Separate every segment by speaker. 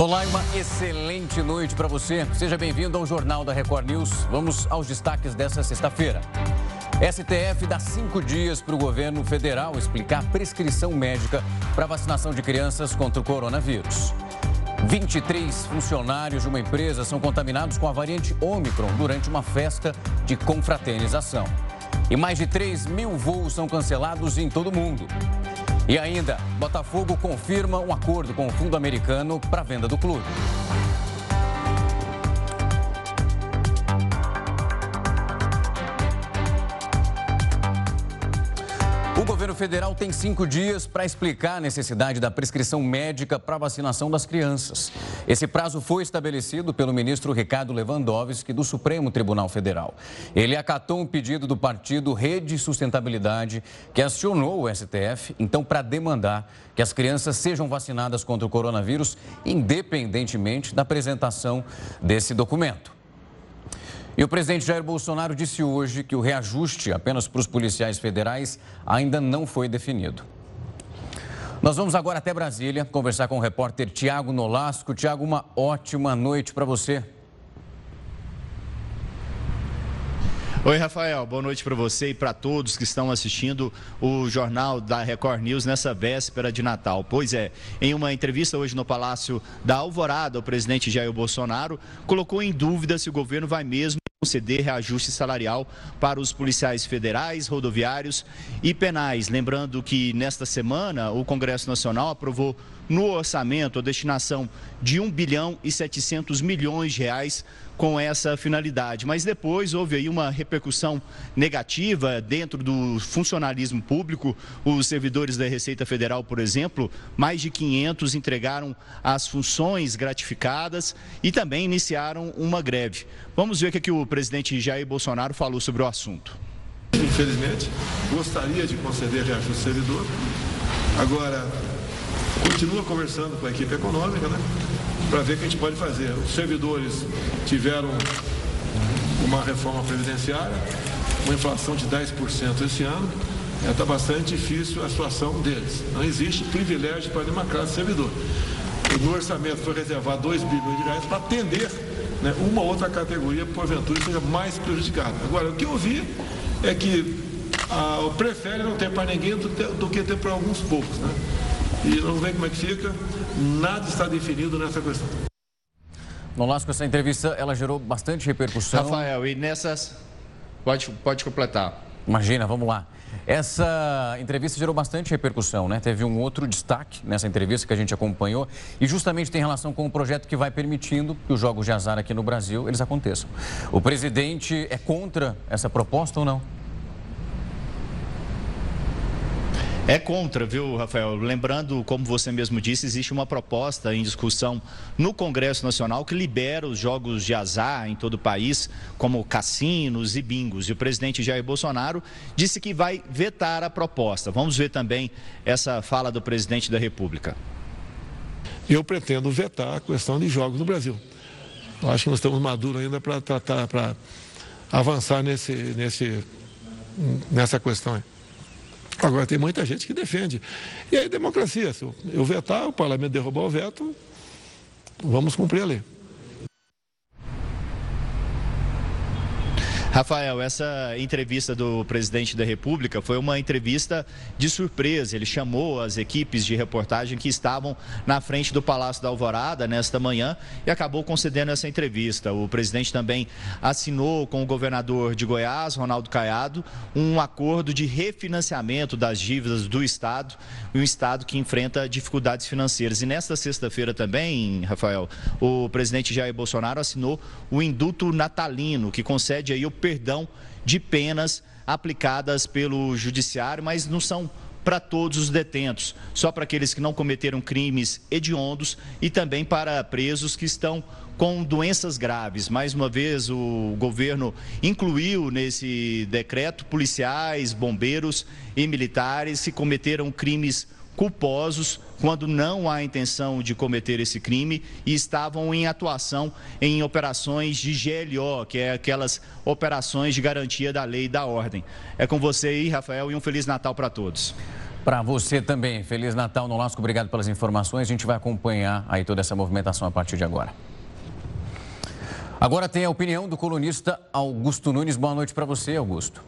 Speaker 1: Olá e uma excelente noite para você. Seja bem-vindo ao Jornal da Record News. Vamos aos destaques dessa sexta-feira. STF dá cinco dias para o governo federal explicar prescrição médica para vacinação de crianças contra o coronavírus. 23 funcionários de uma empresa são contaminados com a variante Omicron durante uma festa de confraternização. E mais de 3 mil voos são cancelados em todo o mundo. E ainda, Botafogo confirma um acordo com o fundo americano para venda do clube. Federal tem cinco dias para explicar a necessidade da prescrição médica para vacinação das crianças. Esse prazo foi estabelecido pelo ministro Ricardo Lewandowski, do Supremo Tribunal Federal. Ele acatou um pedido do partido Rede Sustentabilidade, que acionou o STF, então, para demandar que as crianças sejam vacinadas contra o coronavírus, independentemente da apresentação desse documento. E o presidente Jair Bolsonaro disse hoje que o reajuste apenas para os policiais federais ainda não foi definido. Nós vamos agora até Brasília conversar com o repórter Tiago Nolasco. Tiago, uma ótima noite para você.
Speaker 2: Oi, Rafael. Boa noite para você e para todos que estão assistindo o jornal da Record News nessa véspera de Natal. Pois é, em uma entrevista hoje no Palácio da Alvorada, o presidente Jair Bolsonaro colocou em dúvida se o governo vai mesmo conceder reajuste salarial para os policiais federais, rodoviários e penais. Lembrando que nesta semana o Congresso Nacional aprovou no orçamento a destinação de 1 bilhão e 700 milhões de reais com essa finalidade. Mas depois houve aí uma repercussão negativa dentro do funcionalismo público. Os servidores da Receita Federal, por exemplo, mais de 500 entregaram as funções gratificadas e também iniciaram uma greve. Vamos ver o que, é que o presidente Jair Bolsonaro falou sobre o assunto.
Speaker 3: Infelizmente, gostaria de conceder reajuste servidor. Agora, continua conversando com a equipe econômica, né? para ver o que a gente pode fazer. Os servidores tiveram uma reforma previdenciária, uma inflação de 10% esse ano. Está é, bastante difícil a situação deles. Não existe privilégio para nenhuma classe de servidor. No orçamento foi reservado 2 bilhões de reais para atender né, uma outra categoria, porventura, seja mais prejudicada. Agora, o que eu vi é que ah, prefere não ter para ninguém do, do que ter para alguns poucos. Né? E vamos ver como é que fica. Nada está definido nessa questão.
Speaker 1: Nolasco, essa entrevista ela gerou bastante repercussão.
Speaker 2: Rafael, e nessas. Pode, pode completar.
Speaker 1: Imagina, vamos lá. Essa entrevista gerou bastante repercussão, né? Teve um outro destaque nessa entrevista que a gente acompanhou e justamente tem relação com o projeto que vai permitindo que os jogos de azar aqui no Brasil eles aconteçam. O presidente é contra essa proposta ou não?
Speaker 2: É contra, viu, Rafael? Lembrando, como você mesmo disse, existe uma proposta em discussão no Congresso Nacional que libera os jogos de azar em todo o país, como cassinos e bingos. E o presidente Jair Bolsonaro disse que vai vetar a proposta. Vamos ver também essa fala do presidente da República.
Speaker 3: Eu pretendo vetar a questão de jogos no Brasil. Eu acho que nós estamos maduros ainda para tratar, para avançar nesse, nesse, nessa questão aí. Agora, tem muita gente que defende. E aí, democracia. Se eu vetar, o parlamento derrubar o veto, vamos cumprir a lei.
Speaker 2: Rafael, essa entrevista do presidente da República foi uma entrevista de surpresa. Ele chamou as equipes de reportagem que estavam na frente do Palácio da Alvorada nesta manhã e acabou concedendo essa entrevista. O presidente também assinou com o governador de Goiás, Ronaldo Caiado, um acordo de refinanciamento das dívidas do Estado, um Estado que enfrenta dificuldades financeiras. E nesta sexta-feira também, Rafael, o presidente Jair Bolsonaro assinou o indulto natalino, que concede aí o perdão de penas aplicadas pelo judiciário, mas não são para todos os detentos, só para aqueles que não cometeram crimes hediondos e também para presos que estão com doenças graves. Mais uma vez, o governo incluiu nesse decreto policiais, bombeiros e militares que cometeram crimes culposos quando não há intenção de cometer esse crime e estavam em atuação em operações de GLO, que é aquelas operações de garantia da lei e da ordem. É com você aí, Rafael, e um Feliz Natal para todos.
Speaker 1: Para você também, Feliz Natal no Lasco, obrigado pelas informações. A gente vai acompanhar aí toda essa movimentação a partir de agora. Agora tem a opinião do colunista Augusto Nunes. Boa noite para você, Augusto.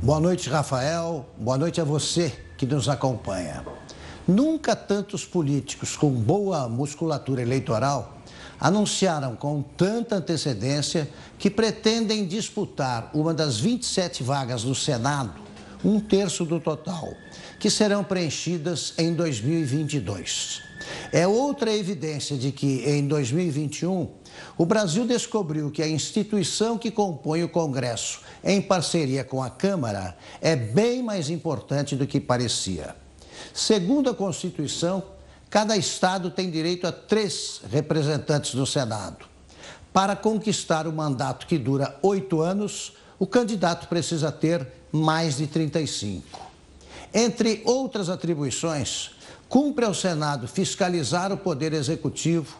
Speaker 4: Boa noite, Rafael. Boa noite a você que nos acompanha. Nunca tantos políticos com boa musculatura eleitoral anunciaram com tanta antecedência que pretendem disputar uma das 27 vagas do Senado um terço do total, que serão preenchidas em 2022. É outra evidência de que em 2021 o Brasil descobriu que a instituição que compõe o Congresso, em parceria com a Câmara, é bem mais importante do que parecia. Segundo a Constituição, cada estado tem direito a três representantes do Senado. Para conquistar o mandato que dura oito anos, o candidato precisa ter mais de 35. Entre outras atribuições, cumpre ao Senado fiscalizar o Poder Executivo,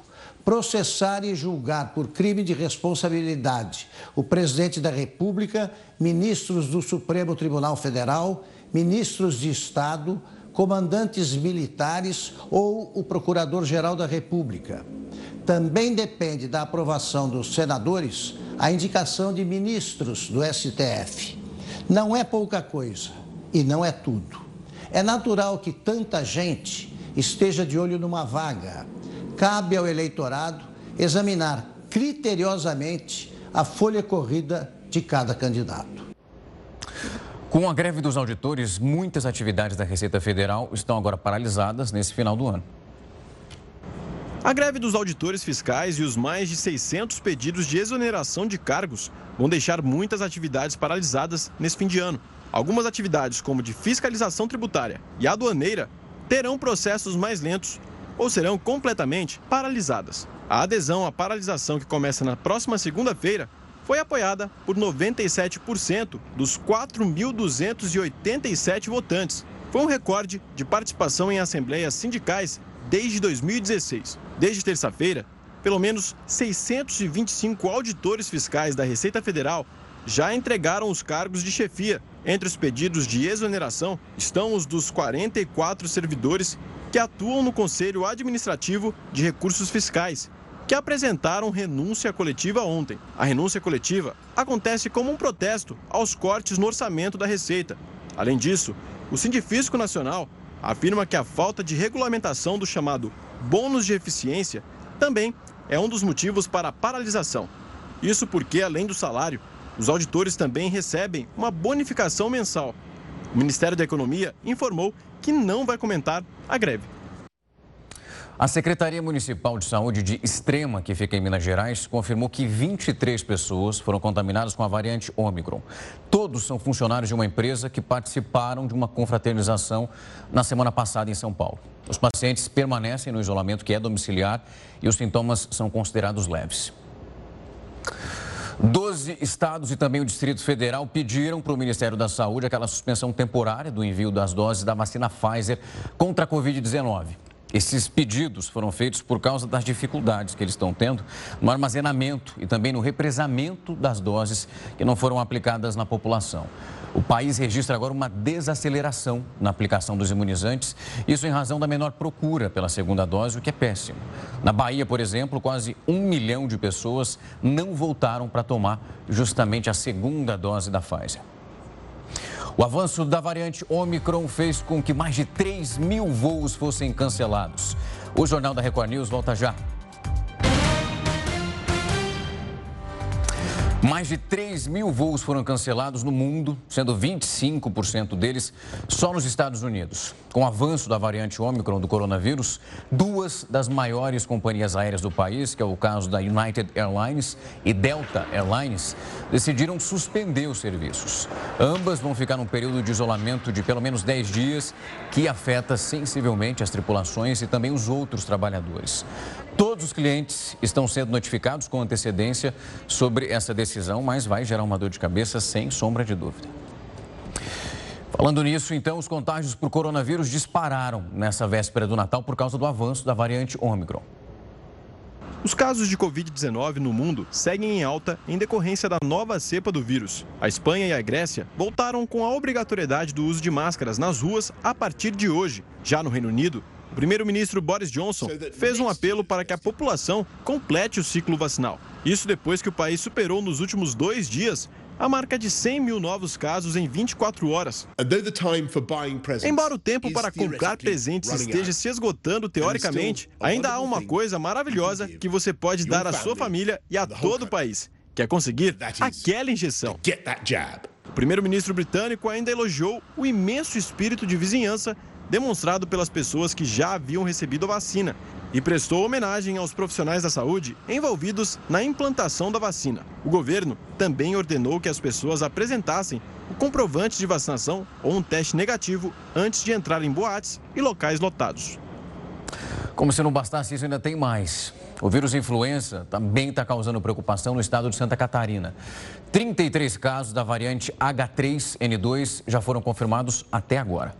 Speaker 4: processar e julgar por crime de responsabilidade o presidente da República, ministros do Supremo Tribunal Federal, ministros de Estado, comandantes militares ou o Procurador-Geral da República. Também depende da aprovação dos senadores a indicação de ministros do STF. Não é pouca coisa e não é tudo. É natural que tanta gente esteja de olho numa vaga. Cabe ao eleitorado examinar criteriosamente a folha corrida de cada candidato.
Speaker 1: Com a greve dos auditores, muitas atividades da Receita Federal estão agora paralisadas nesse final do ano.
Speaker 5: A greve dos auditores fiscais e os mais de 600 pedidos de exoneração de cargos vão deixar muitas atividades paralisadas nesse fim de ano. Algumas atividades, como de fiscalização tributária e aduaneira, terão processos mais lentos ou serão completamente paralisadas. A adesão à paralisação, que começa na próxima segunda-feira, foi apoiada por 97% dos 4.287 votantes. Foi um recorde de participação em assembleias sindicais desde 2016. Desde terça-feira, pelo menos 625 auditores fiscais da Receita Federal já entregaram os cargos de chefia. Entre os pedidos de exoneração estão os dos 44 servidores que atuam no Conselho Administrativo de Recursos Fiscais, que apresentaram renúncia coletiva ontem. A renúncia coletiva acontece como um protesto aos cortes no orçamento da Receita. Além disso, o Sindifisco Nacional afirma que a falta de regulamentação do chamado bônus de eficiência também é um dos motivos para a paralisação. Isso porque, além do salário, os auditores também recebem uma bonificação mensal. O Ministério da Economia informou que não vai comentar a greve.
Speaker 1: A Secretaria Municipal de Saúde de Extrema, que fica em Minas Gerais, confirmou que 23 pessoas foram contaminadas com a variante Omicron. Todos são funcionários de uma empresa que participaram de uma confraternização na semana passada em São Paulo. Os pacientes permanecem no isolamento que é domiciliar e os sintomas são considerados leves. Doze estados e também o Distrito Federal pediram para o Ministério da Saúde aquela suspensão temporária do envio das doses da vacina Pfizer contra a Covid-19. Esses pedidos foram feitos por causa das dificuldades que eles estão tendo no armazenamento e também no represamento das doses que não foram aplicadas na população. O país registra agora uma desaceleração na aplicação dos imunizantes, isso em razão da menor procura pela segunda dose, o que é péssimo. Na Bahia, por exemplo, quase um milhão de pessoas não voltaram para tomar justamente a segunda dose da Pfizer. O avanço da variante Omicron fez com que mais de 3 mil voos fossem cancelados. O Jornal da Record News volta já. Mais de 3 mil voos foram cancelados no mundo, sendo 25% deles só nos Estados Unidos. Com o avanço da variante Omicron do coronavírus, duas das maiores companhias aéreas do país, que é o caso da United Airlines e Delta Airlines, decidiram suspender os serviços. Ambas vão ficar num período de isolamento de pelo menos 10 dias, que afeta sensivelmente as tripulações e também os outros trabalhadores. Todos os clientes estão sendo notificados com antecedência sobre essa decisão, mas vai gerar uma dor de cabeça sem sombra de dúvida. Falando nisso, então, os contágios por coronavírus dispararam nessa véspera do Natal por causa do avanço da variante Ômicron.
Speaker 5: Os casos de Covid-19 no mundo seguem em alta em decorrência da nova cepa do vírus. A Espanha e a Grécia voltaram com a obrigatoriedade do uso de máscaras nas ruas a partir de hoje. Já no Reino Unido, o primeiro-ministro Boris Johnson fez um apelo para que a população complete o ciclo vacinal. Isso depois que o país superou nos últimos dois dias a marca de 100 mil novos casos em 24 horas. Embora o tempo para comprar presentes esteja se esgotando teoricamente, ainda há uma coisa maravilhosa que você pode dar à sua família e a todo o país, que é conseguir aquela injeção. O primeiro-ministro britânico ainda elogiou o imenso espírito de vizinhança demonstrado pelas pessoas que já haviam recebido a vacina e prestou homenagem aos profissionais da saúde envolvidos na implantação da vacina. O governo também ordenou que as pessoas apresentassem o comprovante de vacinação ou um teste negativo antes de entrar em boates e locais lotados.
Speaker 1: Como se não bastasse isso, ainda tem mais. O vírus influenza também está causando preocupação no estado de Santa Catarina. 33 casos da variante H3N2 já foram confirmados até agora.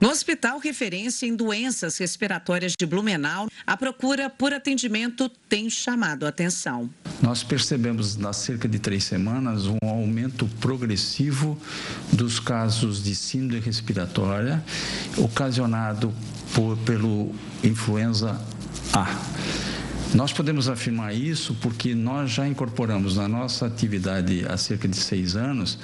Speaker 6: No Hospital Referência em Doenças Respiratórias de Blumenau, a procura por atendimento tem chamado a atenção.
Speaker 7: Nós percebemos, nas cerca de três semanas, um aumento progressivo dos casos de síndrome respiratória ocasionado por, pelo influenza A. Nós podemos afirmar isso porque nós já incorporamos na nossa atividade há cerca de seis anos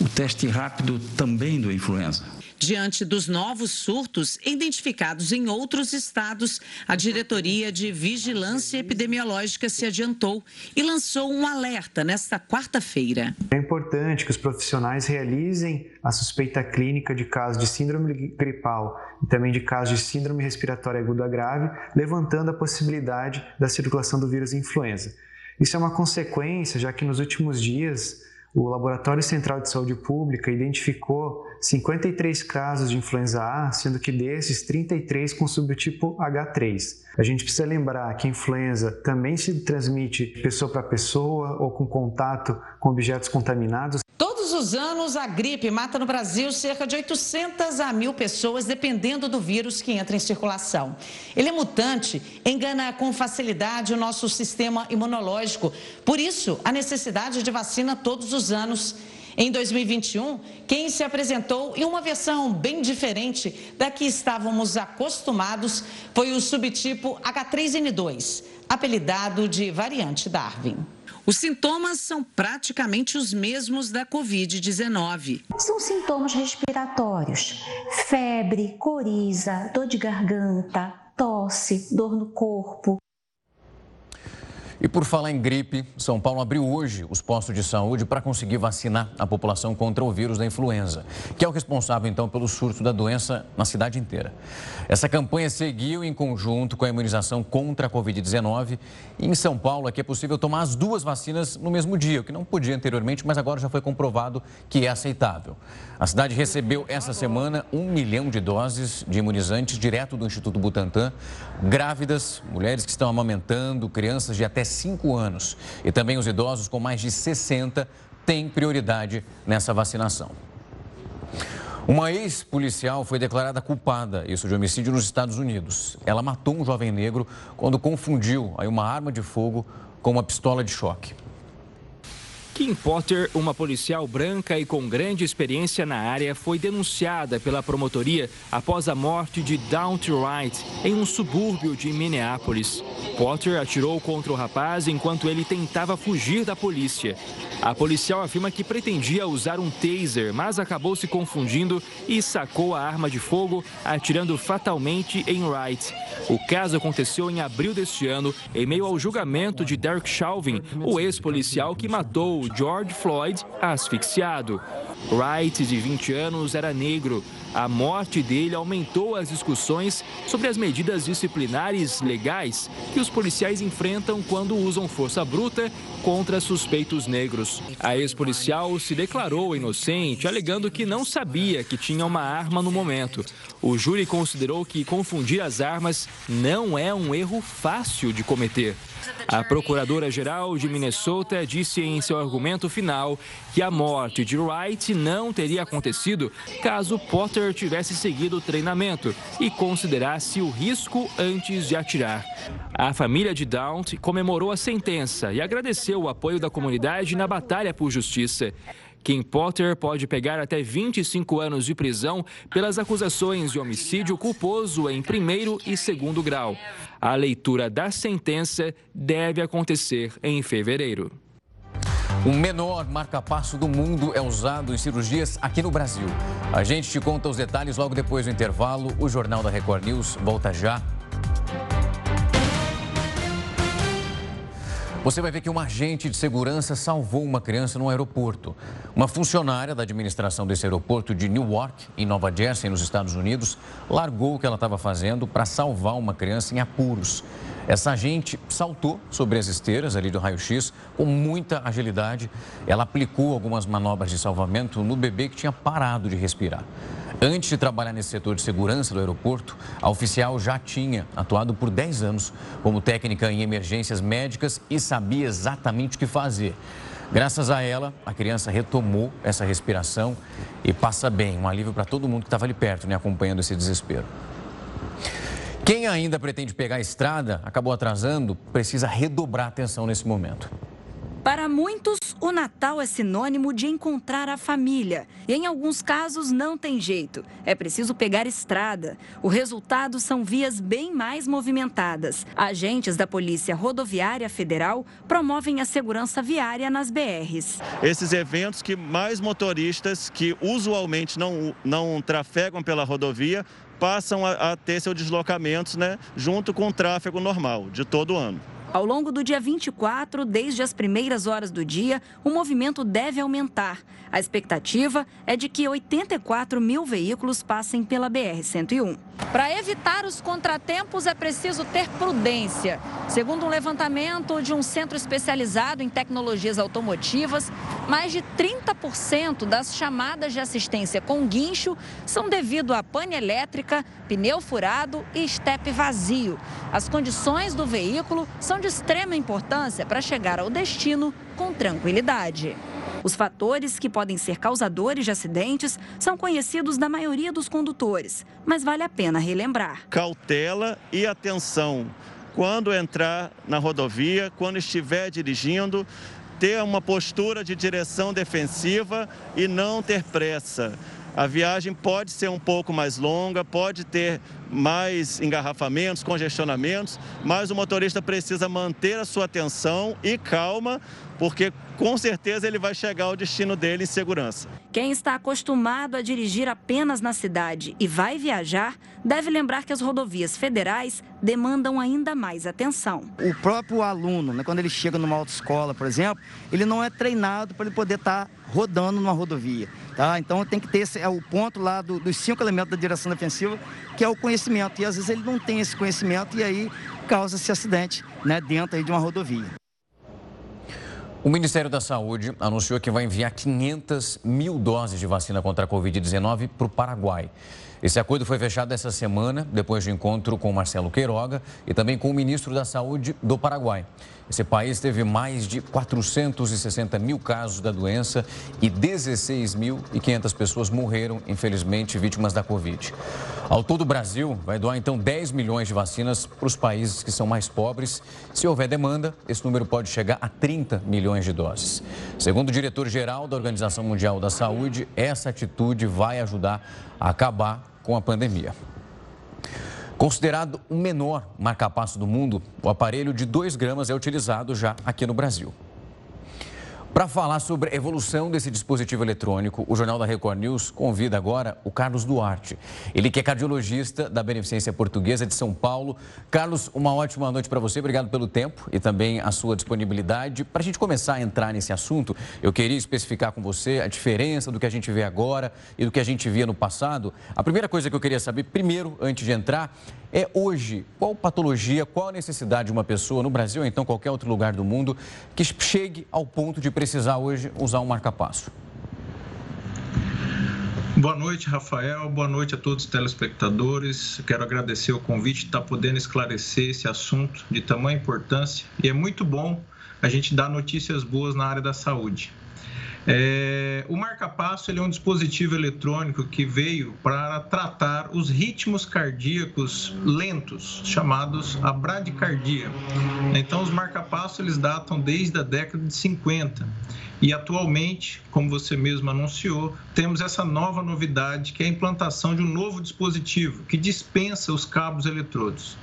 Speaker 7: o teste rápido também do influenza.
Speaker 6: Diante dos novos surtos identificados em outros estados, a Diretoria de Vigilância Epidemiológica se adiantou e lançou um alerta nesta quarta-feira.
Speaker 8: É importante que os profissionais realizem a suspeita clínica de casos de síndrome gripal e também de casos de síndrome respiratória aguda grave, levantando a possibilidade da circulação do vírus influenza. Isso é uma consequência, já que nos últimos dias o Laboratório Central de Saúde Pública identificou 53 casos de influenza A, sendo que desses 33 com subtipo H3. A gente precisa lembrar que a influenza também se transmite pessoa para pessoa ou com contato com objetos contaminados.
Speaker 6: Todos os anos, a gripe mata no Brasil cerca de 800 a mil pessoas, dependendo do vírus que entra em circulação. Ele é mutante, engana com facilidade o nosso sistema imunológico. Por isso, a necessidade de vacina todos os anos. Em 2021, quem se apresentou em uma versão bem diferente da que estávamos acostumados foi o subtipo H3N2, apelidado de variante Darwin. Os sintomas são praticamente os mesmos da Covid-19.
Speaker 9: São sintomas respiratórios: febre, coriza, dor de garganta, tosse, dor no corpo,
Speaker 1: e por falar em gripe, São Paulo abriu hoje os postos de saúde para conseguir vacinar a população contra o vírus da influenza, que é o responsável então pelo surto da doença na cidade inteira. Essa campanha seguiu em conjunto com a imunização contra a Covid-19. E em São Paulo aqui é possível tomar as duas vacinas no mesmo dia, o que não podia anteriormente, mas agora já foi comprovado que é aceitável. A cidade recebeu essa semana um milhão de doses de imunizantes direto do Instituto Butantan. Grávidas, mulheres que estão amamentando, crianças de até 5 anos e também os idosos com mais de 60 têm prioridade nessa vacinação. Uma ex-policial foi declarada culpada, isso de homicídio nos Estados Unidos. Ela matou um jovem negro quando confundiu uma arma de fogo com uma pistola de choque.
Speaker 10: Kim Potter, uma policial branca e com grande experiência na área, foi denunciada pela promotoria após a morte de Daunte Wright em um subúrbio de Minneapolis. Potter atirou contra o rapaz enquanto ele tentava fugir da polícia. A policial afirma que pretendia usar um taser, mas acabou se confundindo e sacou a arma de fogo, atirando fatalmente em Wright. O caso aconteceu em abril deste ano, em meio ao julgamento de Derek Chauvin, o ex-policial que matou George Floyd asfixiado. Wright, de 20 anos, era negro. A morte dele aumentou as discussões sobre as medidas disciplinares legais que os policiais enfrentam quando usam força bruta contra suspeitos negros. A ex-policial se declarou inocente, alegando que não sabia que tinha uma arma no momento. O júri considerou que confundir as armas não é um erro fácil de cometer. A procuradora-geral de Minnesota disse em seu argumento final que a morte de Wright não teria acontecido caso Potter tivesse seguido o treinamento e considerasse o risco antes de atirar. A família de Daunt comemorou a sentença e agradeceu o apoio da comunidade na batalha por justiça. Kim Potter pode pegar até 25 anos de prisão pelas acusações de homicídio culposo em primeiro e segundo grau. A leitura da sentença deve acontecer em fevereiro.
Speaker 1: O menor marca-passo do mundo é usado em cirurgias aqui no Brasil. A gente te conta os detalhes logo depois do intervalo. O Jornal da Record News volta já. Você vai ver que um agente de segurança salvou uma criança no aeroporto. Uma funcionária da administração desse aeroporto de Newark, em Nova Jersey, nos Estados Unidos, largou o que ela estava fazendo para salvar uma criança em apuros. Essa agente saltou sobre as esteiras ali do raio-x com muita agilidade. Ela aplicou algumas manobras de salvamento no bebê que tinha parado de respirar. Antes de trabalhar nesse setor de segurança do aeroporto, a oficial já tinha atuado por 10 anos como técnica em emergências médicas e sabia exatamente o que fazer. Graças a ela, a criança retomou essa respiração e passa bem. Um alívio para todo mundo que estava ali perto, né, acompanhando esse desespero. Quem ainda pretende pegar a estrada, acabou atrasando, precisa redobrar atenção nesse momento.
Speaker 11: Para muitos, o Natal é sinônimo de encontrar a família. E em alguns casos não tem jeito. É preciso pegar estrada. O resultado são vias bem mais movimentadas. Agentes da Polícia Rodoviária Federal promovem a segurança viária nas BRs.
Speaker 12: Esses eventos que mais motoristas que usualmente não, não trafegam pela rodovia passam a, a ter seus deslocamentos né, junto com o tráfego normal de todo ano.
Speaker 11: Ao longo do dia 24, desde as primeiras horas do dia, o movimento deve aumentar. A expectativa é de que 84 mil veículos passem pela BR-101. Para evitar os contratempos, é preciso ter prudência. Segundo um levantamento de um centro especializado em tecnologias automotivas, mais de 30% das chamadas de assistência com guincho são devido a pane elétrica, pneu furado e estepe vazio. As condições do veículo são de extrema importância para chegar ao destino com tranquilidade. Os fatores que podem ser causadores de acidentes são conhecidos da maioria dos condutores, mas vale a pena relembrar.
Speaker 12: Cautela e atenção quando entrar na rodovia, quando estiver dirigindo, ter uma postura de direção defensiva e não ter pressa. A viagem pode ser um pouco mais longa, pode ter mais engarrafamentos, congestionamentos, mas o motorista precisa manter a sua atenção e calma, porque com certeza ele vai chegar ao destino dele em segurança.
Speaker 11: Quem está acostumado a dirigir apenas na cidade e vai viajar, deve lembrar que as rodovias federais demandam ainda mais atenção.
Speaker 13: O próprio aluno, né, quando ele chega numa autoescola, por exemplo, ele não é treinado para ele poder estar tá rodando numa rodovia. Tá? Então tem que ter esse, é o ponto lá do, dos cinco elementos da direção defensiva, que é o conhecimento. E às vezes ele não tem esse conhecimento e aí causa esse acidente né, dentro de uma rodovia.
Speaker 1: O Ministério da Saúde anunciou que vai enviar 500 mil doses de vacina contra a Covid-19 para o Paraguai. Esse acordo foi fechado essa semana, depois de encontro com Marcelo Queiroga e também com o ministro da Saúde do Paraguai. Esse país teve mais de 460 mil casos da doença e 16.500 pessoas morreram, infelizmente, vítimas da Covid. Ao todo, o Brasil vai doar então 10 milhões de vacinas para os países que são mais pobres. Se houver demanda, esse número pode chegar a 30 milhões de doses. Segundo o diretor-geral da Organização Mundial da Saúde, essa atitude vai ajudar a acabar com a pandemia. Considerado o menor marcapasso do mundo, o aparelho de 2 gramas é utilizado já aqui no Brasil. Para falar sobre a evolução desse dispositivo eletrônico, o Jornal da Record News convida agora o Carlos Duarte. Ele que é cardiologista da Beneficência Portuguesa de São Paulo. Carlos, uma ótima noite para você. Obrigado pelo tempo e também a sua disponibilidade. Para a gente começar a entrar nesse assunto, eu queria especificar com você a diferença do que a gente vê agora e do que a gente via no passado. A primeira coisa que eu queria saber, primeiro, antes de entrar, é hoje qual patologia, qual a necessidade de uma pessoa no Brasil ou então qualquer outro lugar do mundo que chegue ao ponto de precisar hoje usar um marca-passo?
Speaker 14: Boa noite, Rafael. Boa noite a todos os telespectadores. Quero agradecer o convite de estar podendo esclarecer esse assunto de tamanha importância e é muito bom a gente dar notícias boas na área da saúde. É, o marca-passo ele é um dispositivo eletrônico que veio para tratar os ritmos cardíacos lentos, chamados a bradicardia. Então, os marca-passo eles datam desde a década de 50. E atualmente, como você mesmo anunciou, temos essa nova novidade que é a implantação de um novo dispositivo que dispensa os cabos eletrodos.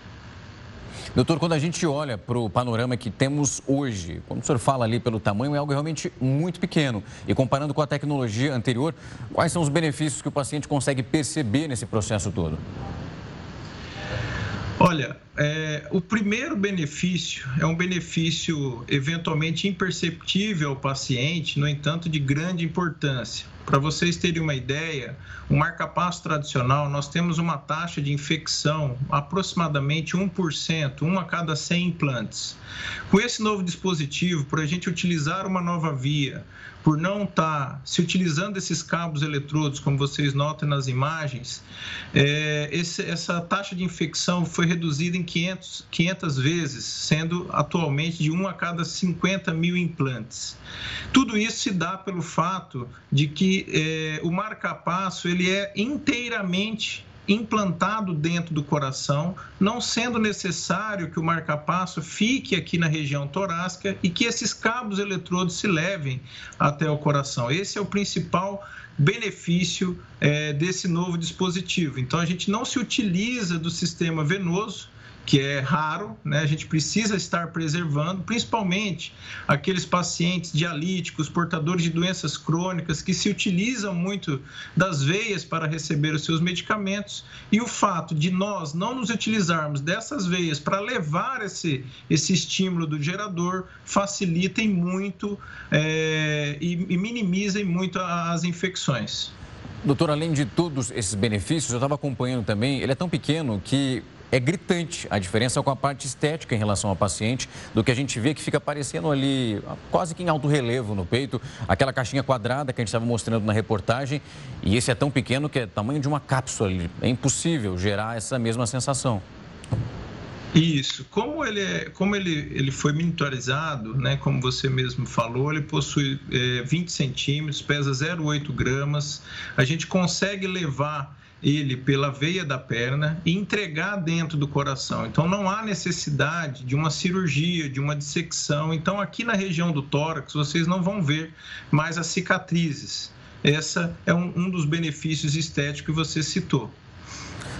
Speaker 1: Doutor, quando a gente olha para o panorama que temos hoje, quando o senhor fala ali pelo tamanho, é algo realmente muito pequeno. E comparando com a tecnologia anterior, quais são os benefícios que o paciente consegue perceber nesse processo todo?
Speaker 14: Olha, é, o primeiro benefício é um benefício eventualmente imperceptível ao paciente, no entanto, de grande importância. Para vocês terem uma ideia, o marca-passo tradicional, nós temos uma taxa de infecção aproximadamente 1%, 1 a cada 100 implantes. Com esse novo dispositivo, por a gente utilizar uma nova via, por não estar tá se utilizando esses cabos eletrodos, como vocês notam nas imagens, é, esse, essa taxa de infecção foi reduzida em 500, 500 vezes, sendo atualmente de 1 a cada 50 mil implantes. Tudo isso se dá pelo fato de que é, o marca-passo ele é inteiramente implantado dentro do coração, não sendo necessário que o marca-passo fique aqui na região torácica e que esses cabos eletrodos se levem até o coração. Esse é o principal benefício é, desse novo dispositivo. Então, a gente não se utiliza do sistema venoso, que é raro, né? a gente precisa estar preservando, principalmente aqueles pacientes dialíticos, portadores de doenças crônicas, que se utilizam muito das veias para receber os seus medicamentos, e o fato de nós não nos utilizarmos dessas veias para levar esse, esse estímulo do gerador facilitem muito é, e, e minimizem muito as infecções.
Speaker 1: Doutor, além de todos esses benefícios, eu estava acompanhando também, ele é tão pequeno que é gritante a diferença com a parte estética em relação ao paciente, do que a gente vê que fica aparecendo ali, quase que em alto relevo no peito, aquela caixinha quadrada que a gente estava mostrando na reportagem, e esse é tão pequeno que é tamanho de uma cápsula ali. É impossível gerar essa mesma sensação.
Speaker 14: Isso. Como ele, é, como ele, ele foi monitorizado, né, como você mesmo falou, ele possui é, 20 centímetros, pesa 0,8 gramas. A gente consegue levar ele pela veia da perna e entregar dentro do coração. Então não há necessidade de uma cirurgia, de uma dissecção. Então aqui na região do tórax vocês não vão ver mais as cicatrizes. Essa é um, um dos benefícios estéticos que você citou.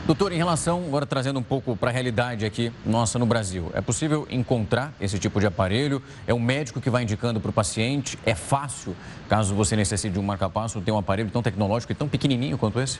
Speaker 1: Doutor, em relação, agora trazendo um pouco para a realidade aqui nossa no Brasil, é possível encontrar esse tipo de aparelho? É o médico que vai indicando para o paciente? É fácil, caso você necessite de um marca-passo, ter um aparelho tão tecnológico e tão pequenininho quanto esse?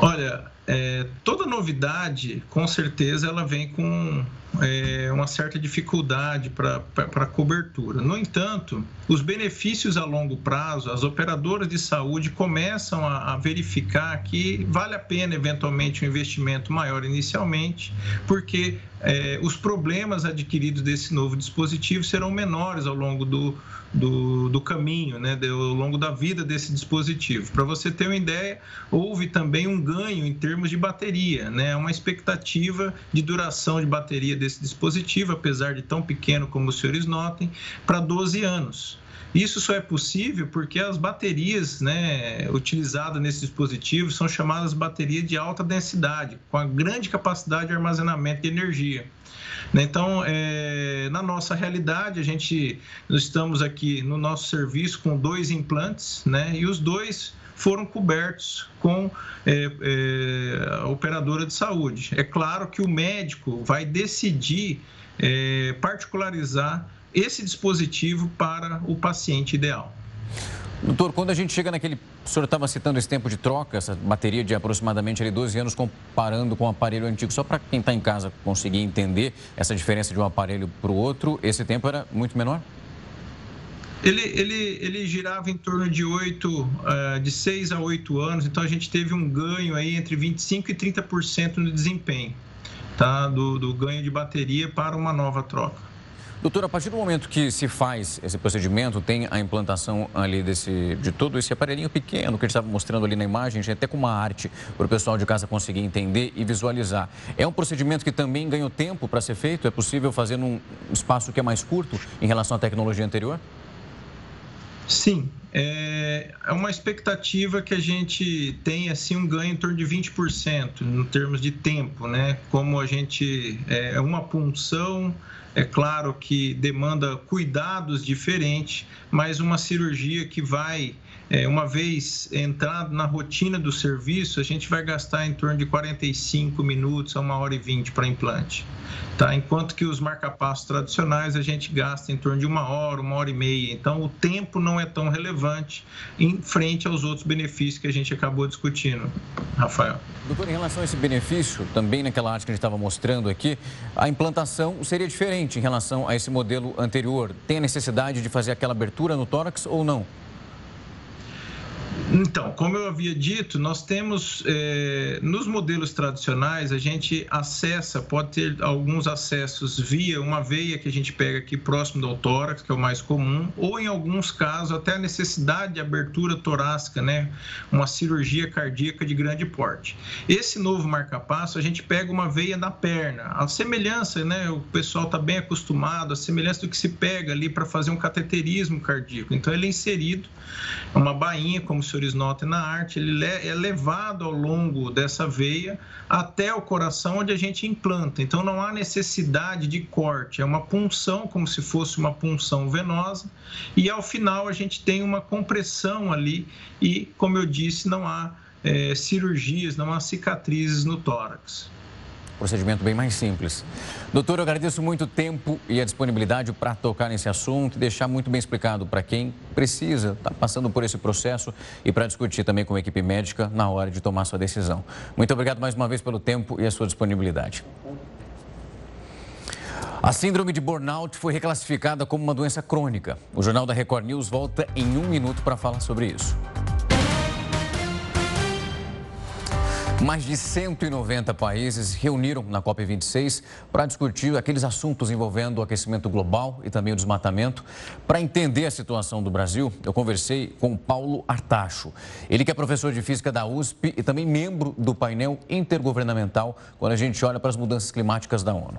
Speaker 14: Olha, é, toda novidade, com certeza, ela vem com é, uma certa dificuldade para cobertura. No entanto, os benefícios a longo prazo, as operadoras de saúde começam a, a verificar que vale a pena, eventualmente, um investimento maior inicialmente, porque é, os problemas adquiridos desse novo dispositivo serão menores ao longo do, do, do caminho, né, ao longo da vida desse dispositivo. Para você ter uma ideia, houve também um ganho em termos de bateria, né, uma expectativa de duração de bateria desse dispositivo, apesar de tão pequeno como os senhores notem, para 12 anos. Isso só é possível porque as baterias né, utilizadas nesse dispositivo são chamadas baterias de alta densidade, com a grande capacidade de armazenamento de energia. Né? Então, é, na nossa realidade, a gente nós estamos aqui no nosso serviço com dois implantes, né? E os dois foram cobertos com é, é, a operadora de saúde. É claro que o médico vai decidir é, particularizar esse dispositivo para o paciente ideal.
Speaker 1: Doutor, quando a gente chega naquele. O senhor estava citando esse tempo de troca, essa bateria de aproximadamente ali, 12 anos, comparando com o aparelho antigo. Só para quem está em casa conseguir entender essa diferença de um aparelho para o outro, esse tempo era muito menor?
Speaker 14: Ele, ele, ele girava em torno de 8, uh, eh, de 6 a 8 anos, então a gente teve um ganho aí entre 25% e 30% no desempenho tá? do, do ganho de bateria para uma nova troca.
Speaker 1: Doutor, a partir do momento que se faz esse procedimento, tem a implantação ali desse, de todo esse aparelhinho pequeno que a gente estava mostrando ali na imagem, até com uma arte para o pessoal de casa conseguir entender e visualizar. É um procedimento que também ganhou tempo para ser feito? É possível fazer num espaço que é mais curto em relação à tecnologia anterior?
Speaker 14: Sim, é, é uma expectativa que a gente tem assim um ganho em torno de 20% em termos de tempo, né? Como a gente é, é uma punção, é claro que demanda cuidados diferentes, mas uma cirurgia que vai é, uma vez entrado na rotina do serviço, a gente vai gastar em torno de 45 minutos a uma hora e 20 para implante. Tá? Enquanto que os marcapassos tradicionais a gente gasta em torno de uma hora, uma hora e meia. Então o tempo não é tão relevante em frente aos outros benefícios que a gente acabou discutindo. Rafael.
Speaker 1: Doutor, em relação a esse benefício, também naquela arte que a gente estava mostrando aqui, a implantação seria diferente em relação a esse modelo anterior. Tem a necessidade de fazer aquela abertura no tórax ou não?
Speaker 14: Então, como eu havia dito, nós temos é, nos modelos tradicionais a gente acessa, pode ter alguns acessos via uma veia que a gente pega aqui próximo do tórax, que é o mais comum, ou em alguns casos até a necessidade de abertura torácica, né, uma cirurgia cardíaca de grande porte. Esse novo marcapasso a gente pega uma veia da perna, a semelhança, né, o pessoal está bem acostumado, a semelhança do que se pega ali para fazer um cateterismo cardíaco. Então ele é inserido, uma bainha como se senhores notem na arte, ele é levado ao longo dessa veia até o coração onde a gente implanta. Então não há necessidade de corte, é uma punção como se fosse uma punção venosa e ao final a gente tem uma compressão ali e, como eu disse, não há é, cirurgias, não há cicatrizes no tórax.
Speaker 1: Procedimento bem mais simples. Doutor, eu agradeço muito o tempo e a disponibilidade para tocar nesse assunto e deixar muito bem explicado para quem precisa, está passando por esse processo e para discutir também com a equipe médica na hora de tomar sua decisão. Muito obrigado mais uma vez pelo tempo e a sua disponibilidade. A síndrome de burnout foi reclassificada como uma doença crônica. O Jornal da Record News volta em um minuto para falar sobre isso. Mais de 190 países reuniram na COP26 para discutir aqueles assuntos envolvendo o aquecimento global e também o desmatamento. Para entender a situação do Brasil, eu conversei com Paulo Artacho. Ele que é professor de física da USP e também membro do painel intergovernamental quando a gente olha para as mudanças climáticas da ONU.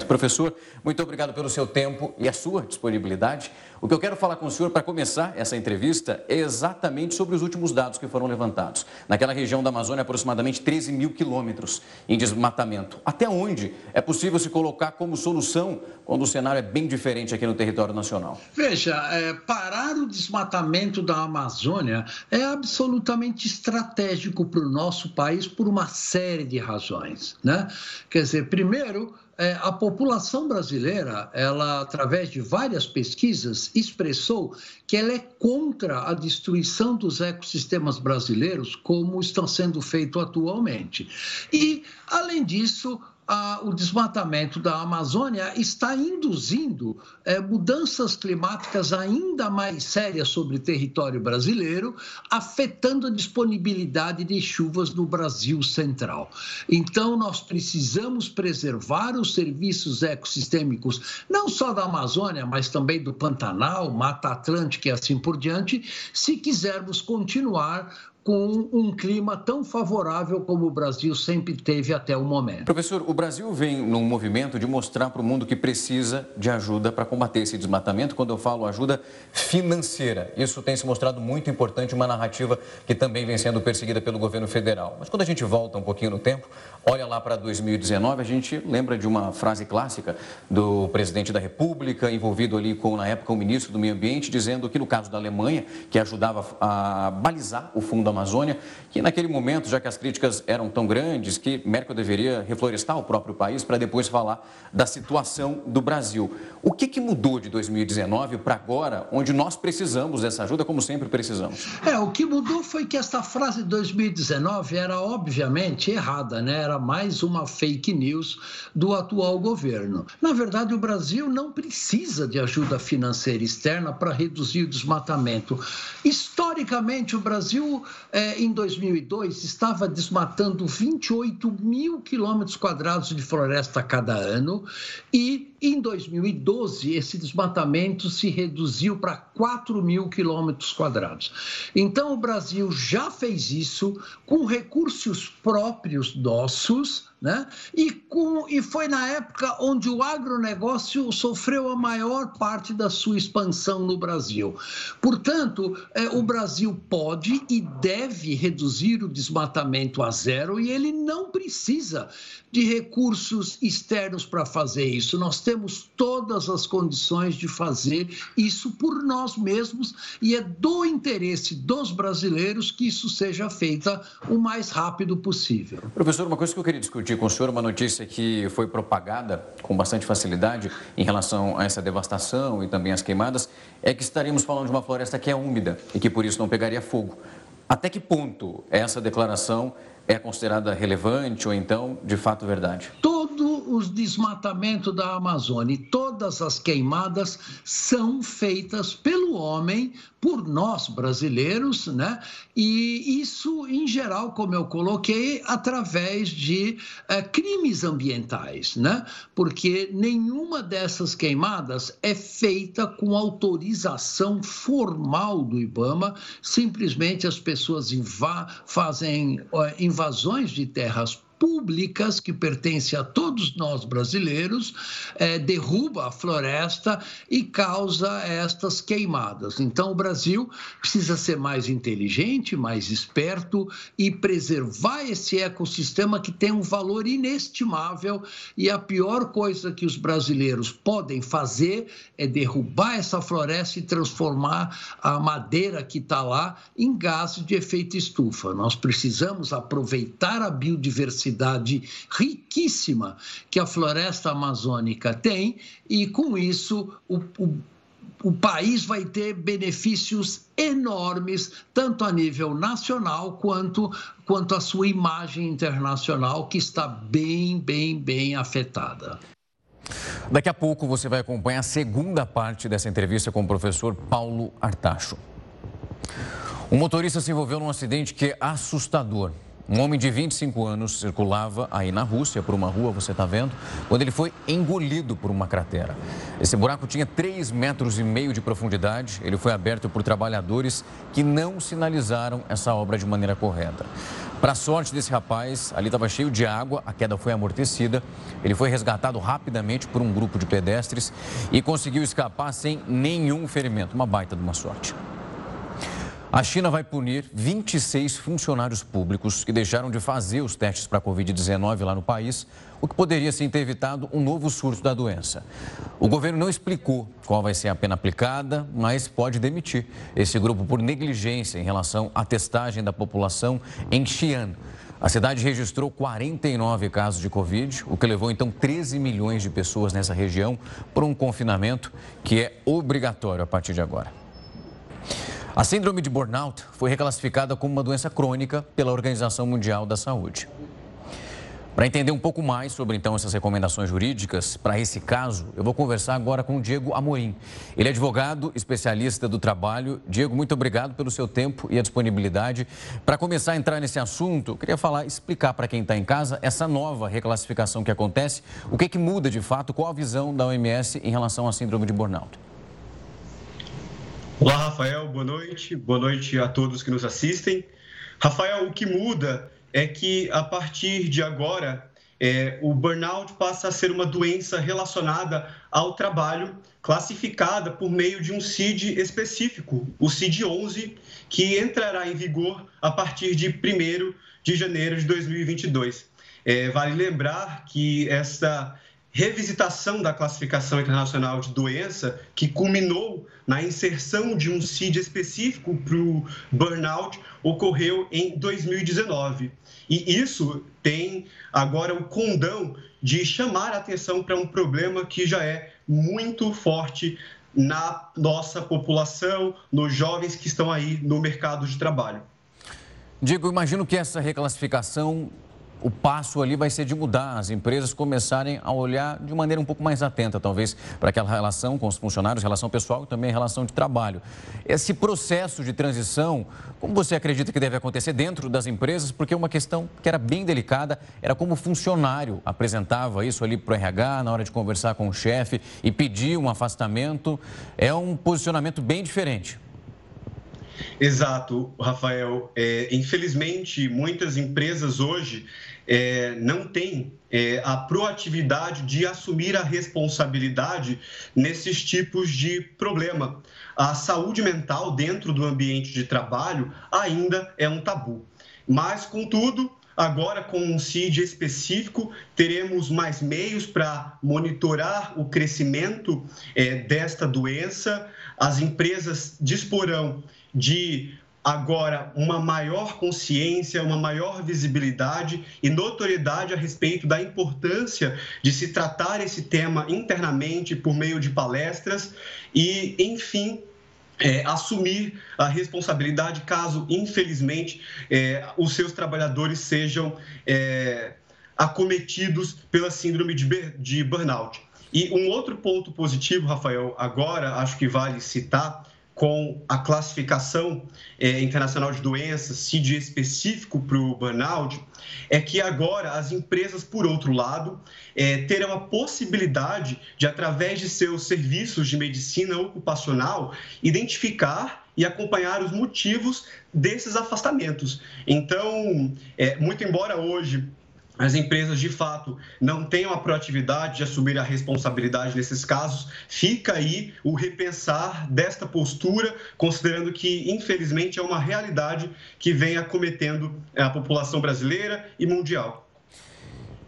Speaker 1: Professor, muito obrigado pelo seu tempo e a sua disponibilidade. O que eu quero falar com o senhor para começar essa entrevista é exatamente sobre os últimos dados que foram levantados. Naquela região da Amazônia, aproximadamente 13 mil quilômetros em desmatamento. Até onde é possível se colocar como solução quando o cenário é bem diferente aqui no território nacional?
Speaker 15: Veja, é, parar o desmatamento da Amazônia é absolutamente estratégico para o nosso país por uma série de razões. Né? Quer dizer, primeiro, é, a população brasileira, ela, através de várias pesquisas, expressou que ela é contra a destruição dos ecossistemas brasileiros, como estão sendo feito atualmente. E, além disso, o desmatamento da Amazônia está induzindo é, mudanças climáticas ainda mais sérias sobre o território brasileiro, afetando a disponibilidade de chuvas no Brasil central. Então, nós precisamos preservar os serviços ecossistêmicos, não só da Amazônia, mas também do Pantanal, Mata Atlântica e assim por diante, se quisermos continuar com um clima tão favorável como o Brasil sempre teve até o momento.
Speaker 1: Professor, o Brasil vem num movimento de mostrar para o mundo que precisa de ajuda para combater esse desmatamento. Quando eu falo ajuda financeira, isso tem se mostrado muito importante, uma narrativa que também vem sendo perseguida pelo governo federal. Mas quando a gente volta um pouquinho no tempo, olha lá para 2019, a gente lembra de uma frase clássica do presidente da República, envolvido ali com, na época, o ministro do Meio Ambiente, dizendo que no caso da Alemanha, que ajudava a balizar o fundo Amazônia, que naquele momento, já que as críticas eram tão grandes, que Merkel deveria reflorestar o próprio país para depois falar da situação do Brasil. O que, que mudou de 2019 para agora, onde nós precisamos dessa ajuda, como sempre precisamos?
Speaker 15: É, o que mudou foi que essa frase de 2019 era obviamente errada, né? Era mais uma fake news do atual governo. Na verdade, o Brasil não precisa de ajuda financeira externa para reduzir o desmatamento. Historicamente, o Brasil é, em 2002, estava desmatando 28 mil quilômetros quadrados de floresta cada ano e Em 2012, esse desmatamento se reduziu para 4 mil quilômetros quadrados. Então, o Brasil já fez isso com recursos próprios nossos, né? E, com, e foi na época onde o agronegócio sofreu a maior parte da sua expansão no Brasil. Portanto, é, o Brasil pode e deve reduzir o desmatamento a zero e ele não precisa de recursos externos para fazer isso. Nós temos todas as condições de fazer isso por nós mesmos e é do interesse dos brasileiros que isso seja feito o mais rápido possível.
Speaker 1: Professor, uma coisa que eu queria discutir com o senhor uma notícia que foi propagada com bastante facilidade em relação a essa devastação e também as queimadas, é que estaríamos falando de uma floresta que é úmida e que por isso não pegaria fogo. Até que ponto essa declaração é considerada relevante ou então de fato verdade?
Speaker 15: Os desmatamento da Amazônia e todas as queimadas são feitas pelo homem por nós brasileiros, né? E isso, em geral, como eu coloquei, através de é, crimes ambientais, né? Porque nenhuma dessas queimadas é feita com autorização formal do IBAMA, simplesmente as pessoas fazem invasões de terras públicas que pertence a todos nós brasileiros, é, derruba a floresta e causa estas queimadas. Então, o Brasil precisa ser mais inteligente, mais esperto e preservar esse ecossistema que tem um valor inestimável. E a pior coisa que os brasileiros podem fazer é derrubar essa floresta e transformar a madeira que está lá em gás de efeito estufa. Nós precisamos aproveitar a biodiversidade biodiversidade riquíssima que a floresta amazônica tem, e com isso o, o o país vai ter benefícios enormes, tanto a nível nacional quanto, quanto a sua imagem internacional, que está bem, bem, bem afetada.
Speaker 1: Daqui a pouco você vai acompanhar a segunda parte dessa entrevista com o professor Paulo Artacho. Um motorista se envolveu num acidente que é assustador. Um homem de 25 anos circulava aí na Rússia, por uma rua, você está vendo, quando ele foi engolido por uma cratera. Esse buraco tinha 3 metros e meio de profundidade. Ele foi aberto por trabalhadores que não sinalizaram essa obra de maneira correta. Para sorte desse rapaz, ali estava cheio de água, a queda foi amortecida. Ele foi resgatado rapidamente por um grupo de pedestres e conseguiu escapar sem nenhum ferimento. Uma baita de uma sorte. A China vai punir 26 funcionários públicos que deixaram de fazer os testes para a Covid-19 lá no país, o que poderia sim ter evitado um novo surto da doença. O governo não explicou qual vai ser a pena aplicada, mas pode demitir esse grupo por negligência em relação à testagem da população em Xi'an. A cidade registrou 49 casos de Covid, o que levou então 13 milhões de pessoas nessa região para um confinamento que é obrigatório a partir de agora. A síndrome de burnout foi reclassificada como uma doença crônica pela Organização Mundial da Saúde. Para entender um pouco mais sobre então essas recomendações jurídicas para esse caso, eu vou conversar agora com o Diego Amorim. Ele é advogado, especialista do trabalho. Diego, muito obrigado pelo seu tempo e a disponibilidade. Para começar a entrar nesse assunto, queria falar, explicar para quem está em casa essa nova reclassificação que acontece, o que, que muda de fato, qual a visão da OMS em relação à síndrome de burnout.
Speaker 16: Olá, Rafael, boa noite. Boa noite a todos que nos assistem. Rafael, o que muda é que a partir de agora é, o burnout passa a ser uma doença relacionada ao trabalho, classificada por meio de um CID específico, o CID-11, que entrará em vigor a partir de 1 de janeiro de 2022. É, vale lembrar que essa revisitação da classificação internacional de doença, que culminou na inserção de um CID específico para o burnout, ocorreu em 2019. E isso tem agora o condão de chamar a atenção para um problema que já é muito forte na nossa população, nos jovens que estão aí no mercado de trabalho.
Speaker 1: Diego, imagino que essa reclassificação o passo ali vai ser de mudar, as empresas começarem a olhar de maneira um pouco mais atenta, talvez, para aquela relação com os funcionários, relação pessoal e também relação de trabalho. Esse processo de transição, como você acredita que deve acontecer dentro das empresas? Porque uma questão que era bem delicada era como o funcionário apresentava isso ali para o RH na hora de conversar com o chefe e pedir um afastamento. É um posicionamento bem diferente.
Speaker 16: Exato, Rafael. É, infelizmente, muitas empresas hoje é, não têm é, a proatividade de assumir a responsabilidade nesses tipos de problema. A saúde mental dentro do ambiente de trabalho ainda é um tabu. Mas, contudo, Agora, com um CID específico, teremos mais meios para monitorar o crescimento é, desta doença. As empresas disporão de agora uma maior consciência, uma maior visibilidade e notoriedade a respeito da importância de se tratar esse tema internamente por meio de palestras e, enfim, é, assumir a responsabilidade caso, infelizmente, é, os seus trabalhadores sejam é, acometidos pela síndrome de, de burnout. E um outro ponto positivo, Rafael, agora acho que vale citar, com a classificação é, internacional de doenças, CID específico para o burnout, é que agora as empresas, por outro lado, é, terão a possibilidade de, através de seus serviços de medicina ocupacional, identificar e acompanhar os motivos desses afastamentos. Então, é, muito embora hoje as empresas de fato não tenham a proatividade de assumir a responsabilidade nesses casos, fica aí o repensar desta postura, considerando que, infelizmente, é uma realidade que vem acometendo a população brasileira e mundial.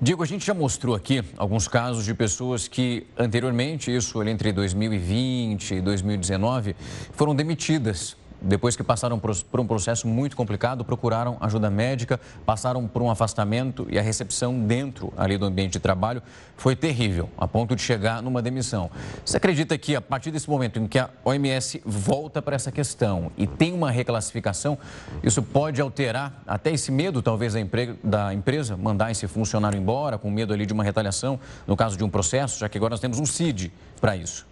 Speaker 1: Diego, a gente já mostrou aqui alguns casos de pessoas que anteriormente, isso entre 2020 e 2019, foram demitidas depois que passaram por um processo muito complicado, procuraram ajuda médica, passaram por um afastamento e a recepção dentro ali do ambiente de trabalho foi terrível, a ponto de chegar numa demissão. Você acredita que a partir desse momento em que a OMS volta para essa questão e tem uma reclassificação, isso pode alterar até esse medo, talvez, da, empresa mandar esse funcionário embora, com medo ali de uma retaliação, no caso de um processo, já que agora nós temos um CID para isso?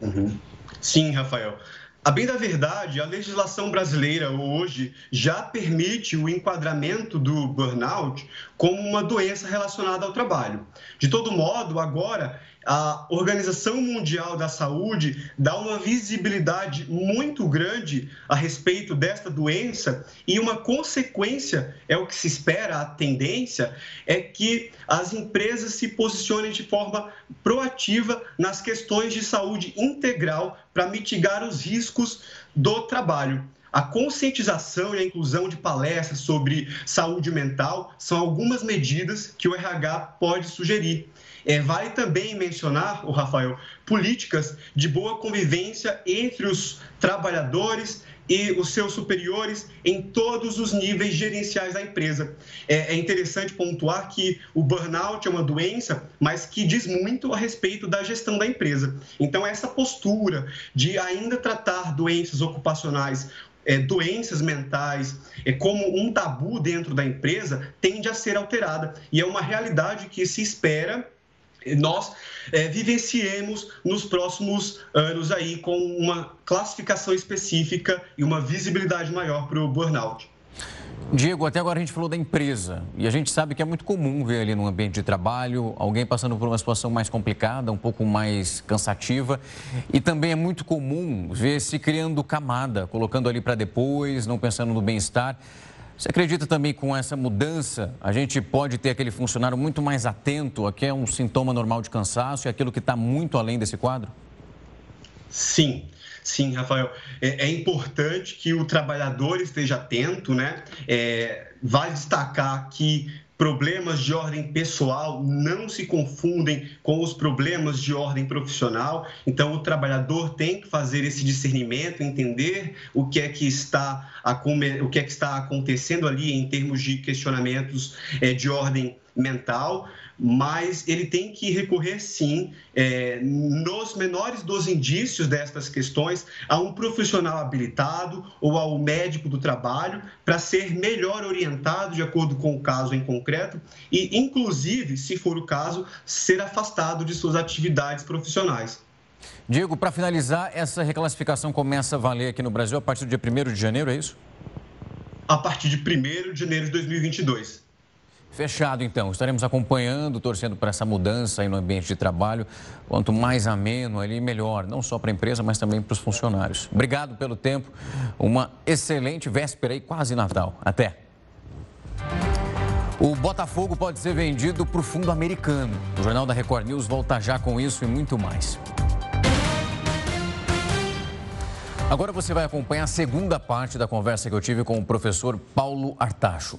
Speaker 16: Uhum. Sim, Rafael. A bem da verdade, a legislação brasileira hoje já permite o enquadramento do burnout como uma doença relacionada ao trabalho. De todo modo, agora a Organização Mundial da Saúde dá uma visibilidade muito grande a respeito desta doença e uma consequência é o que se espera, a tendência é que as empresas se posicionem de forma proativa nas questões de saúde integral para mitigar os riscos do trabalho. A conscientização e a inclusão de palestras sobre saúde mental são algumas medidas que o RH pode sugerir. É, vale também mencionar, o Rafael, políticas de boa convivência entre os trabalhadores e os seus superiores em todos os níveis gerenciais da empresa. É, é, interessante pontuar que o burnout é uma doença, mas que diz muito a respeito da gestão da empresa. Então, essa postura de ainda tratar doenças ocupacionais é, doenças mentais é, como um tabu dentro da empresa tende a ser alterada. E é uma realidade que se espera nós é, vivenciemos nos próximos anos aí com uma classificação específica e uma visibilidade maior para o burnout.
Speaker 1: Diego, até agora a gente falou da empresa e a gente sabe que é muito comum ver ali no ambiente de trabalho alguém passando por uma situação mais complicada, um pouco mais cansativa e também é muito comum ver se criando camada, colocando ali para depois, não pensando no bem-estar. Você acredita também com essa mudança, a gente pode ter aquele funcionário muito mais atento a que é um sintoma normal de cansaço e aquilo que está muito além desse quadro?
Speaker 16: Sim, sim, Rafael. É, é importante que o trabalhador esteja atento, né? É, destacar que problemas de ordem pessoal não se confundem com os problemas de ordem profissional. Então, o trabalhador tem que fazer esse discernimento, entender o que é que está, o que é que está acontecendo ali em termos de questionamentos é, de ordem mental, mas ele tem que recorrer sim, é, nos menores dos indícios destas questões, a um profissional habilitado ou ao médico do trabalho para ser melhor orientado de acordo com o caso em concreto e, inclusive, se for o caso, ser afastado de suas atividades profissionais.
Speaker 1: Diego, para finalizar, essa reclassificação começa a valer aqui no Brasil a partir do dia 1 de janeiro, é isso?
Speaker 16: A partir de 1 de janeiro de 2022.
Speaker 1: Fechado, então. Estaremos acompanhando, torcendo para essa mudança aí no ambiente de trabalho. Quanto mais ameno ali, melhor. Não só para a empresa, mas também para os funcionários. Obrigado pelo tempo. Uma excelente véspera e quase Natal. Até. O Botafogo pode ser vendido para o fundo americano. O Jornal da Record News volta já com isso e muito mais. Agora você vai acompanhar a segunda parte da conversa que eu tive com o professor Paulo Artacho.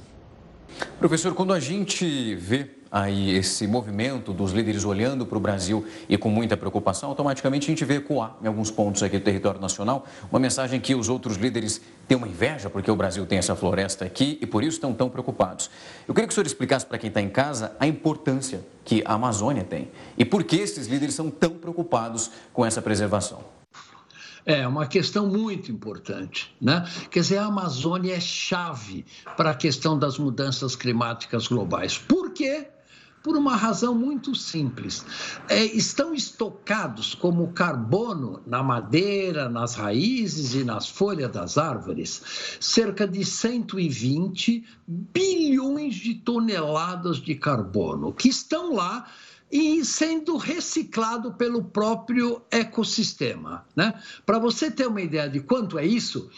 Speaker 1: Professor, quando a gente vê aí esse movimento dos líderes olhando para o Brasil e com muita preocupação, automaticamente a gente vê ecoar em alguns pontos aqui do território nacional uma mensagem que os outros líderes têm uma inveja porque o Brasil tem essa floresta aqui e por isso estão tão preocupados. Eu queria que o senhor explicasse para quem está em casa a importância que a Amazônia tem e por que esses líderes são tão preocupados com essa preservação.
Speaker 15: É uma questão muito importante, né? Quer dizer, a Amazônia é chave para a questão das mudanças climáticas globais. Por quê? Por uma razão muito simples. É, estão estocados como carbono na madeira, nas raízes e nas folhas das árvores cerca de 120 bilhões de toneladas de carbono que estão lá e sendo reciclado pelo próprio ecossistema. Né? Para você ter uma ideia de quanto é isso,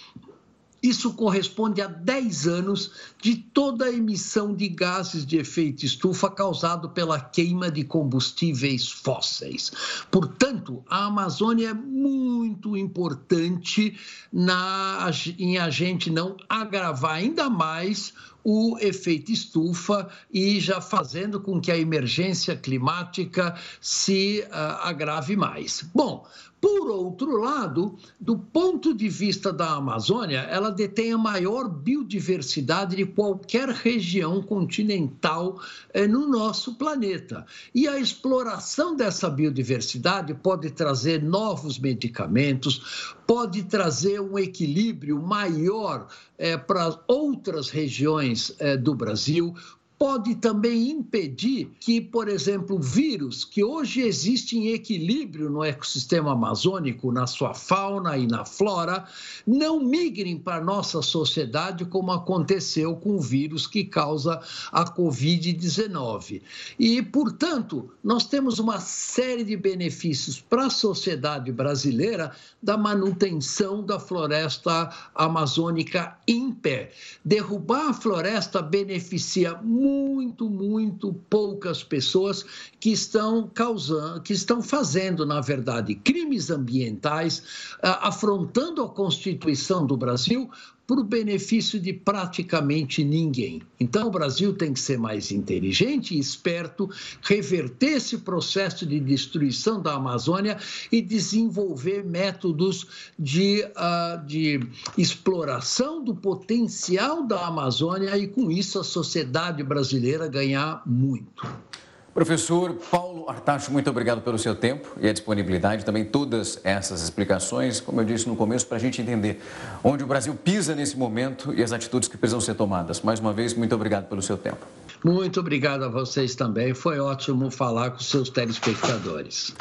Speaker 15: isso corresponde a 10 anos de toda a emissão de gases de efeito estufa causado pela queima de combustíveis fósseis. Portanto, a Amazônia é muito importante na, em a gente não agravar ainda mais o efeito estufa e já fazendo com que a emergência climática se uh, agrave mais. Bom, por outro lado, do ponto de vista da Amazônia, ela detém a maior biodiversidade de qualquer região continental eh, no nosso planeta. E a exploração dessa biodiversidade pode trazer novos medicamentos, pode trazer um equilíbrio maior eh, para outras regiões eh, do Brasil, pode também impedir que, por exemplo, vírus que hoje existem em equilíbrio no ecossistema amazônico, na sua fauna e na flora, não migrem para a nossa sociedade como aconteceu com o vírus que causa a Covid-19. E, portanto, nós temos uma série de benefícios para a sociedade brasileira da manutenção da floresta amazônica em pé. Derrubar a floresta beneficia muito muito, muito poucas pessoas que estão causando, que estão fazendo, na verdade, crimes ambientais, afrontando a Constituição do Brasil, por benefício de praticamente ninguém. Então, o Brasil tem que ser mais inteligente e esperto, reverter esse processo de destruição da Amazônia e desenvolver métodos de, uh, de exploração do potencial da Amazônia e, com isso, a sociedade brasileira ganhar muito.
Speaker 1: Professor Paulo Artacho, muito obrigado pelo seu tempo e a disponibilidade, também todas essas explicações, como eu disse no começo, para a gente entender onde o Brasil pisa nesse momento e as atitudes que precisam ser tomadas. Mais uma vez, muito obrigado pelo seu tempo.
Speaker 15: Muito obrigado a vocês também. Foi ótimo falar com seus telespectadores.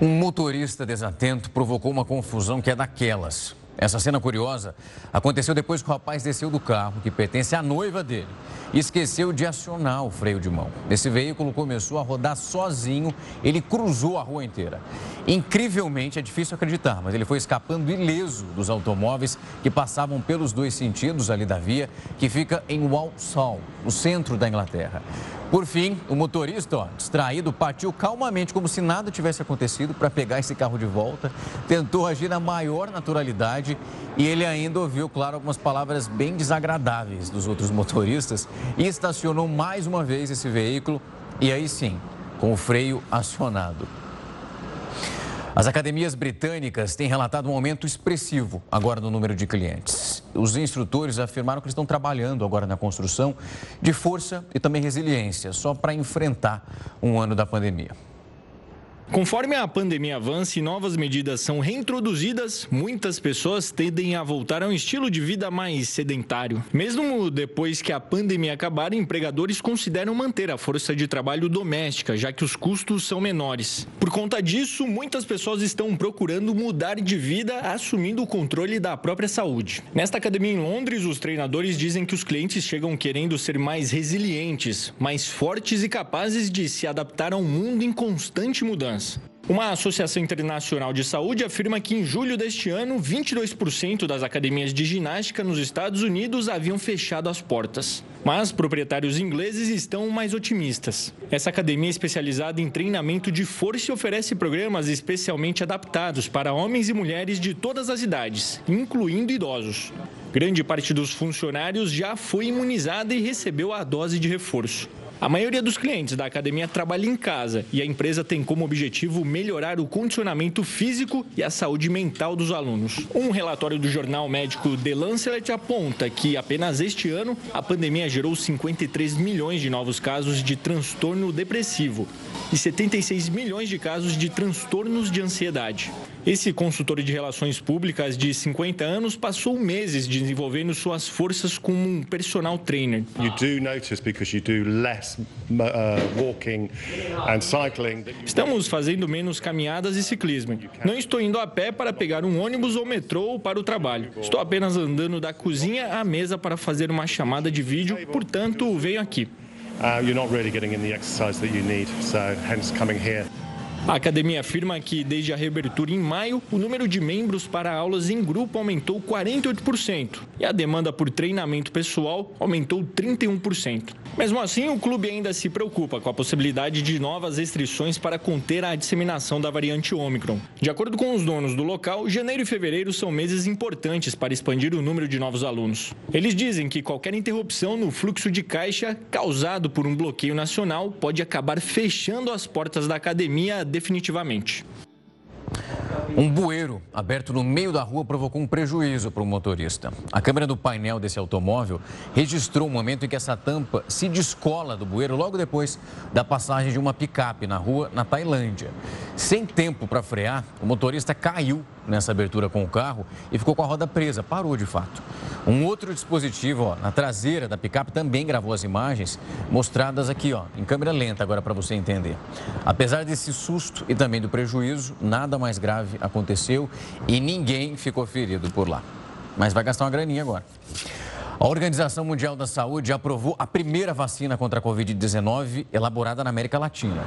Speaker 1: Um motorista desatento provocou uma confusão que é daquelas. Essa cena curiosa aconteceu depois que o rapaz desceu do carro, que pertence à noiva dele, e esqueceu de acionar o freio de mão. Esse veículo começou a rodar sozinho, ele cruzou a rua inteira. Incrivelmente, é difícil acreditar, mas ele foi escapando ileso dos automóveis que passavam pelos dois sentidos ali da via, que fica em Walsall, no centro da Inglaterra. Por fim, o motorista, ó, distraído, partiu calmamente, como se nada tivesse acontecido, para pegar esse carro de volta. Tentou agir na maior naturalidade e ele ainda ouviu, claro, algumas palavras bem desagradáveis dos outros motoristas e estacionou mais uma vez esse veículo e aí sim, com o freio acionado. As academias britânicas têm relatado um aumento expressivo agora no número de clientes. Os instrutores afirmaram que estão trabalhando agora na construção de força e também resiliência, só para enfrentar um ano da pandemia.
Speaker 14: Conforme a pandemia avança e novas medidas são reintroduzidas, muitas pessoas tendem a voltar a um estilo de vida mais sedentário. Mesmo depois que a pandemia acabar, empregadores consideram manter a força de trabalho doméstica, já que os custos são menores. Por conta disso, muitas pessoas estão procurando mudar de vida, assumindo o controle da própria saúde. Nesta academia em Londres, os treinadores dizem que os clientes chegam querendo ser mais resilientes, mais fortes e capazes de se adaptar a um mundo em constante mudança. Uma associação internacional de saúde afirma que em julho deste ano, 22% das academias de ginástica nos Estados Unidos haviam fechado as portas. Mas proprietários ingleses estão mais otimistas. Essa academia é especializada em treinamento de força oferece programas especialmente adaptados para homens e mulheres de todas as idades, incluindo idosos. Grande parte dos funcionários já foi imunizada e recebeu a dose de reforço. A maioria dos clientes da academia trabalha em casa e a empresa tem como objetivo melhorar o condicionamento físico e a saúde mental dos alunos. Um relatório do jornal médico The Lancet aponta que apenas este ano a pandemia gerou 53 milhões de novos casos de transtorno depressivo e 76 milhões de casos de transtornos de ansiedade. Esse consultor de relações públicas de 50 anos passou meses desenvolvendo suas forças como um personal trainer. Estamos fazendo menos caminhadas e ciclismo. Não estou indo a pé para pegar um ônibus ou metrô para o trabalho. Estou apenas andando da cozinha à mesa para fazer uma chamada de vídeo, portanto, venho aqui. Uh, you're not really getting in the exercise that you need, so hence coming here. A academia afirma que, desde a reabertura em maio, o número de membros para aulas em grupo aumentou 48% e a demanda por treinamento pessoal aumentou 31%. Mesmo assim, o clube ainda se preocupa com a possibilidade de novas restrições para conter a disseminação da variante Ômicron. De acordo com os donos do local, janeiro e fevereiro são meses importantes para expandir o número de novos alunos. Eles dizem que qualquer interrupção no fluxo de caixa causado por um bloqueio nacional pode acabar fechando as portas da academia definitivamente.
Speaker 1: Um bueiro aberto no meio da rua provocou um prejuízo para o motorista. A câmera do painel desse automóvel registrou o momento em que essa tampa se descola do bueiro logo depois da passagem de uma picape na rua na Tailândia. Sem tempo para frear, o motorista caiu nessa abertura com o carro e ficou com a roda presa, parou de fato. Um outro dispositivo ó, na traseira da picape também gravou as imagens mostradas aqui ó, em câmera lenta agora para você entender. Apesar desse susto e também do prejuízo, nada mais grave aconteceu e ninguém ficou ferido por lá. Mas vai gastar uma graninha agora. A Organização Mundial da Saúde aprovou a primeira vacina contra a Covid-19 elaborada na América Latina.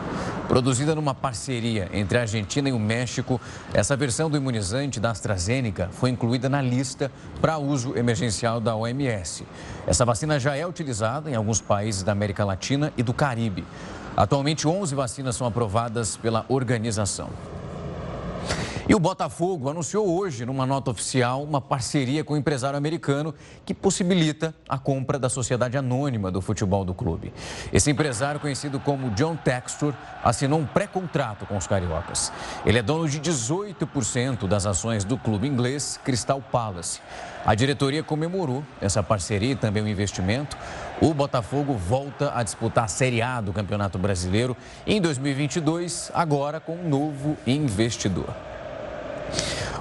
Speaker 1: Produzida numa parceria entre a Argentina e o México, essa versão do imunizante da AstraZeneca foi incluída na lista para uso emergencial da OMS. Essa vacina já é utilizada em alguns países da América Latina e do Caribe. Atualmente, 11 vacinas são aprovadas pela organização. E o Botafogo anunciou hoje, numa nota oficial, uma parceria com o um empresário americano que possibilita a compra da sociedade anônima do futebol do clube. Esse empresário, conhecido como John Textor, assinou um pré-contrato com os cariocas. Ele é dono de 18% das ações do clube inglês Crystal Palace. A diretoria comemorou essa parceria e também o investimento. O Botafogo volta a disputar a Série A do Campeonato Brasileiro em 2022, agora com um novo investidor.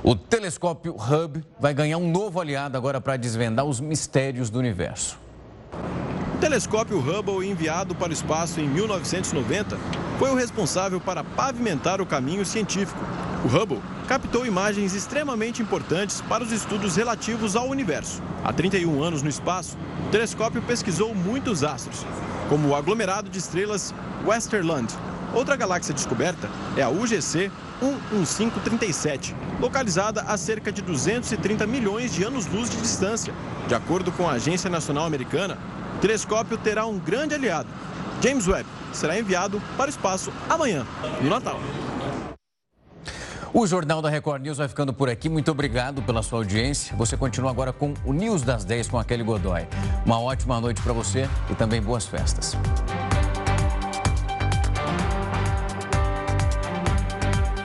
Speaker 1: O telescópio Hubble vai ganhar um novo aliado agora para desvendar os mistérios do universo.
Speaker 5: O telescópio Hubble, enviado para o espaço em 1990, foi o responsável para pavimentar o caminho científico. O Hubble captou imagens extremamente importantes para os estudos relativos ao universo. Há 31 anos no espaço, o telescópio pesquisou muitos astros, como o aglomerado de estrelas Westerland. Outra galáxia descoberta é a UGC 11537, localizada a cerca de 230 milhões de anos-luz de distância. De acordo com a Agência Nacional Americana, o telescópio terá um grande aliado. James Webb será enviado para o espaço amanhã, no Natal.
Speaker 1: O Jornal da Record News vai ficando por aqui. Muito obrigado pela sua audiência. Você continua agora com o News das 10 com a Kelly Godoy. Uma ótima noite para você e também boas festas.